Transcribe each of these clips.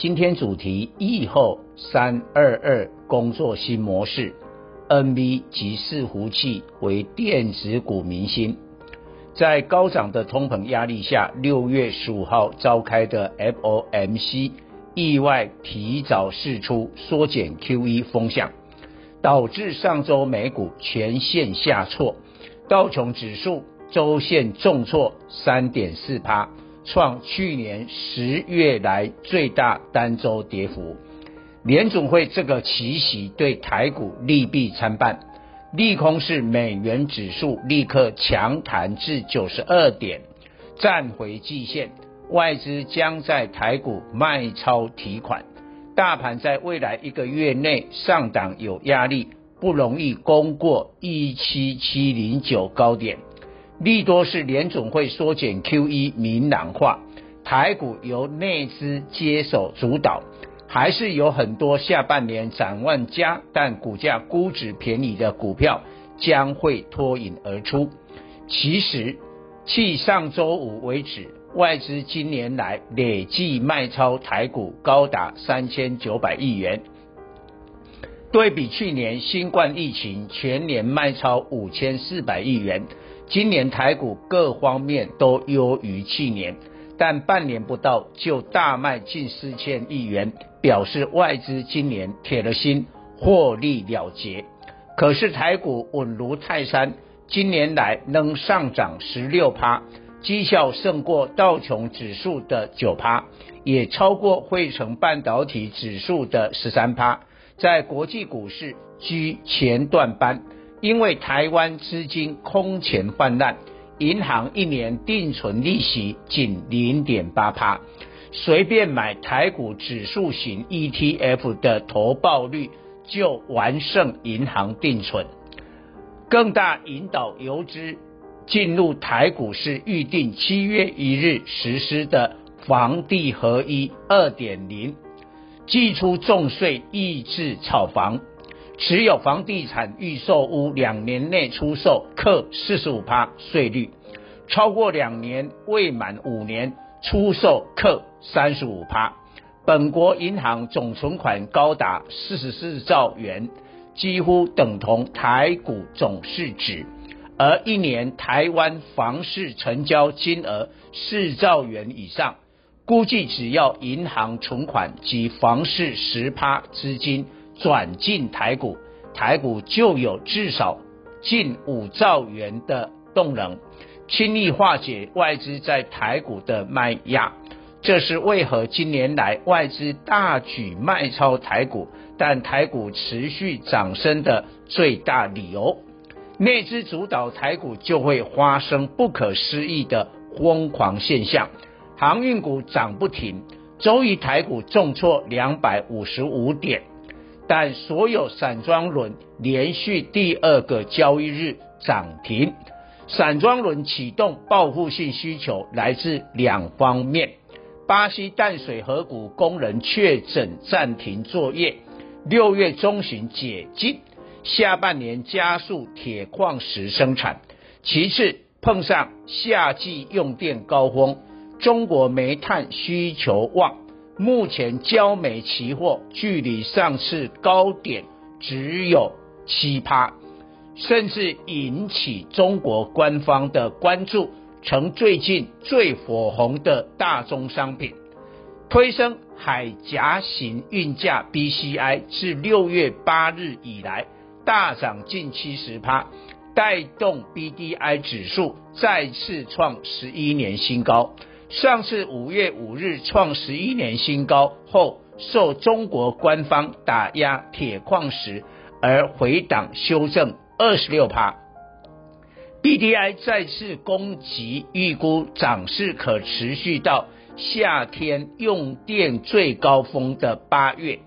今天主题：疫后三二二工作新模式，NV 及伺服器为电子股明星。在高涨的通膨压力下，六月十五号召开的 FOMC 意外提早释出缩减 QE 风向，导致上周美股全线下挫，道琼指数周线重挫三点四趴。创去年十月来最大单周跌幅，联准会这个奇袭对台股利弊参半，利空是美元指数立刻强弹至九十二点，站回季线，外资将在台股卖超提款，大盘在未来一个月内上档有压力，不容易攻过一七七零九高点。利多是联总会缩减 QE 明朗化，台股由内资接手主导，还是有很多下半年展望佳但股价估值便宜的股票将会脱颖而出。其实，至上周五为止，外资今年来累计卖超台股高达三千九百亿元，对比去年新冠疫情全年卖超五千四百亿元。今年台股各方面都优于去年，但半年不到就大卖近四千亿元，表示外资今年铁了心获利了结。可是台股稳如泰山，今年来能上涨十六趴，绩效胜过道琼指数的九趴，也超过汇成半导体指数的十三趴，在国际股市居前段班。因为台湾资金空前泛滥，银行一年定存利息仅零点八趴，随便买台股指数型 ETF 的投报率就完胜银行定存。更大引导游资进入台股市预定七月一日实施的房地合一二点零，祭出重税抑制炒房。持有房地产预售屋两年内出售，课四十五趴税率；超过两年未满五年出售，课三十五趴。本国银行总存款高达四十四兆元，几乎等同台股总市值。而一年台湾房市成交金额四兆元以上，估计只要银行存款及房市十趴资金。转进台股，台股就有至少近五兆元的动能，轻易化解外资在台股的卖压。这是为何今年来外资大举卖超台股，但台股持续涨升的最大理由。内资主导台股就会发生不可思议的疯狂现象，航运股涨不停，周一台股重挫两百五十五点。但所有散装轮连续第二个交易日涨停，散装轮启动报复性需求来自两方面：巴西淡水河谷工人确诊暂停作业，六月中旬解禁，下半年加速铁矿石生产；其次碰上夏季用电高峰，中国煤炭需求旺。目前焦煤期货距离上次高点只有七趴，甚至引起中国官方的关注，成最近最火红的大宗商品，推升海岬型运价 BCI 自六月八日以来大涨近七十趴，带动 BDI 指数再次创十一年新高。上次五月五日创十一年新高后，受中国官方打压铁矿石而回档修正二十六趴。BDI 再次攻击，预估涨势可持续到夏天用电最高峰的八月。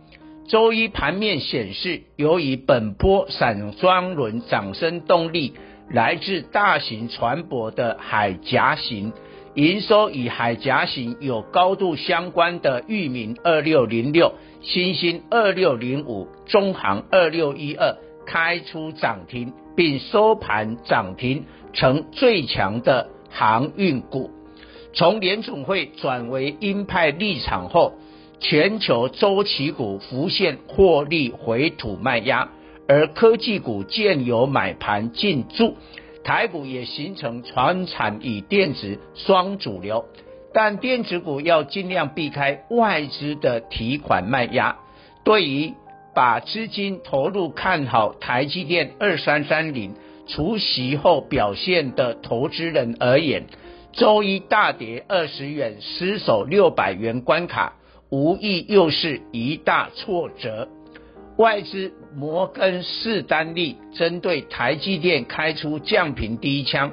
周一盘面显示，由于本波散装轮涨升动力来自大型船舶的海岬型，营收与海岬型有高度相关的域名二六零六、新兴二六零五、中航二六一二开出涨停，并收盘涨停，成最强的航运股。从联准会转为鹰派立场后，全球周期股浮现获利回吐卖压，而科技股见有买盘进驻，台股也形成传产与电子双主流，但电子股要尽量避开外资的提款卖压。对于把资金投入看好台积电二三三零除息后表现的投资人而言，周一大跌二十元，失守六百元关卡，无疑又是一大挫折。外资摩根士丹利针对台积电开出降频第一枪，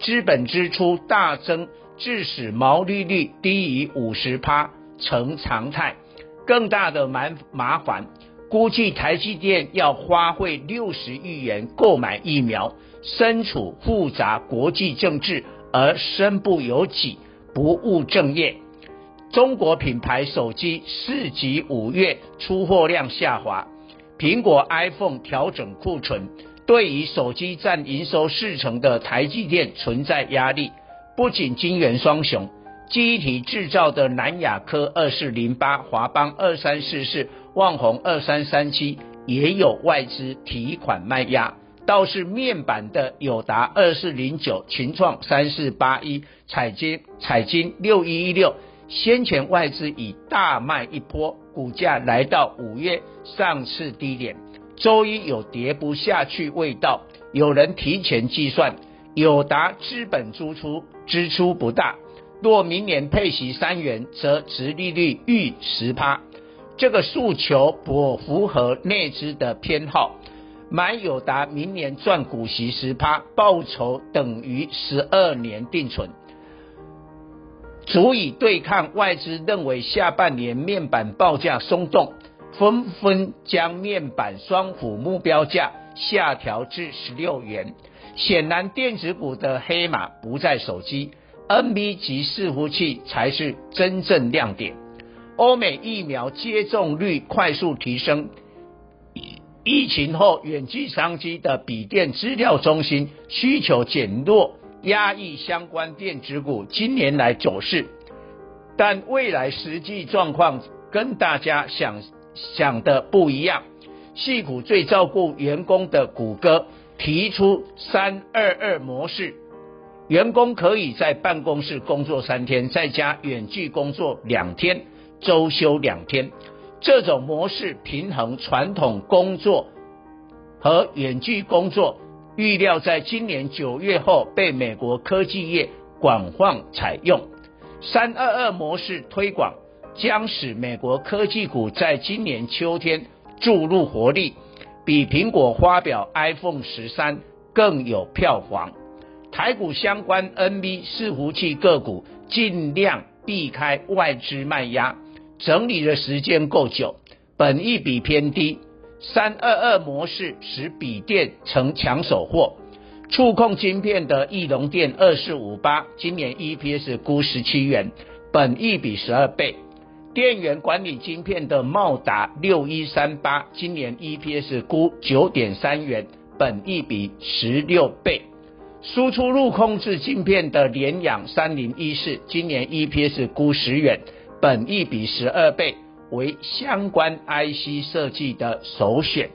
资本支出大增，致使毛利率低于五十趴成常态。更大的麻麻烦，估计台积电要花费六十亿元购买疫苗，身处复杂国际政治。而身不由己，不务正业。中国品牌手机四季五月出货量下滑，苹果 iPhone 调整库存，对于手机占营收四成的台积电存在压力。不仅晶圆双雄，记忆体制造的南亚科二四零八、华邦二三四四、旺宏二三三七也有外资提款卖压。倒是面板的友达二四零九、群创三四八一、彩晶彩晶六一一六，先前外资已大卖一波，股价来到五月上次低点，周一有跌不下去味道。有人提前计算，友达资本支出支出不大，若明年配息三元，则殖利率逾十趴，这个诉求不符合内资的偏好。买友达明年赚股息十趴，报酬等于十二年定存，足以对抗外资认为下半年面板报价松动，纷纷将面板双虎目标价下调至十六元。显然，电子股的黑马不在手机，NB 及伺服器才是真正亮点。欧美疫苗接种率快速提升。疫情后，远距商机的笔电资料中心需求减弱，压抑相关电子股今年来走势。但未来实际状况跟大家想想的不一样。矽谷最照顾员工的谷歌提出三二二模式，员工可以在办公室工作三天，在家远距工作两天，周休两天。这种模式平衡传统工作和远距工作，预料在今年九月后被美国科技业广泛采用。三二二模式推广将使美国科技股在今年秋天注入活力，比苹果发表 iPhone 十三更有票房。台股相关 NB 伺服器个股尽量避开外资卖压。整理的时间够久，本益比偏低，三二二模式使笔电成抢手货。触控晶片的翼龙电二四五八，今年 EPS 估十七元，本益比十二倍。电源管理晶片的茂达六一三八，今年 EPS 估九点三元，本益比十六倍。输出入控制晶片的联阳三零一四，今年 EPS 估十元。本益比十二倍，为相关 IC 设计的首选。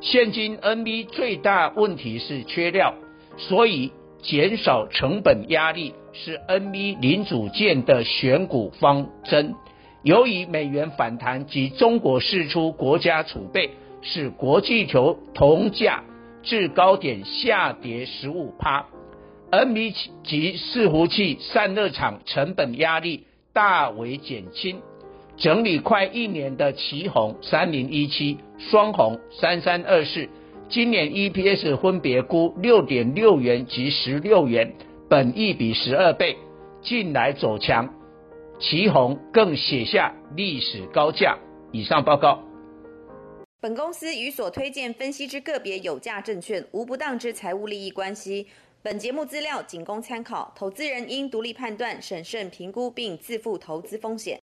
现今 NB 最大问题是缺料，所以减少成本压力是 NB 零组件的选股方针。由于美元反弹及中国释出国家储备，使国际球铜价至高点下跌十五趴。NB 及伺服器散热厂成本压力。大为减轻，整理快一年的奇鋐三零一七、双红三三二四，今年 EPS 分别估六点六元及十六元，本益比十二倍，近来走强，奇鋐更写下历史高价。以上报告。本公司与所推荐分析之个别有价证券无不当之财务利益关系。本节目资料仅供参考，投资人应独立判断、审慎评估并自负投资风险。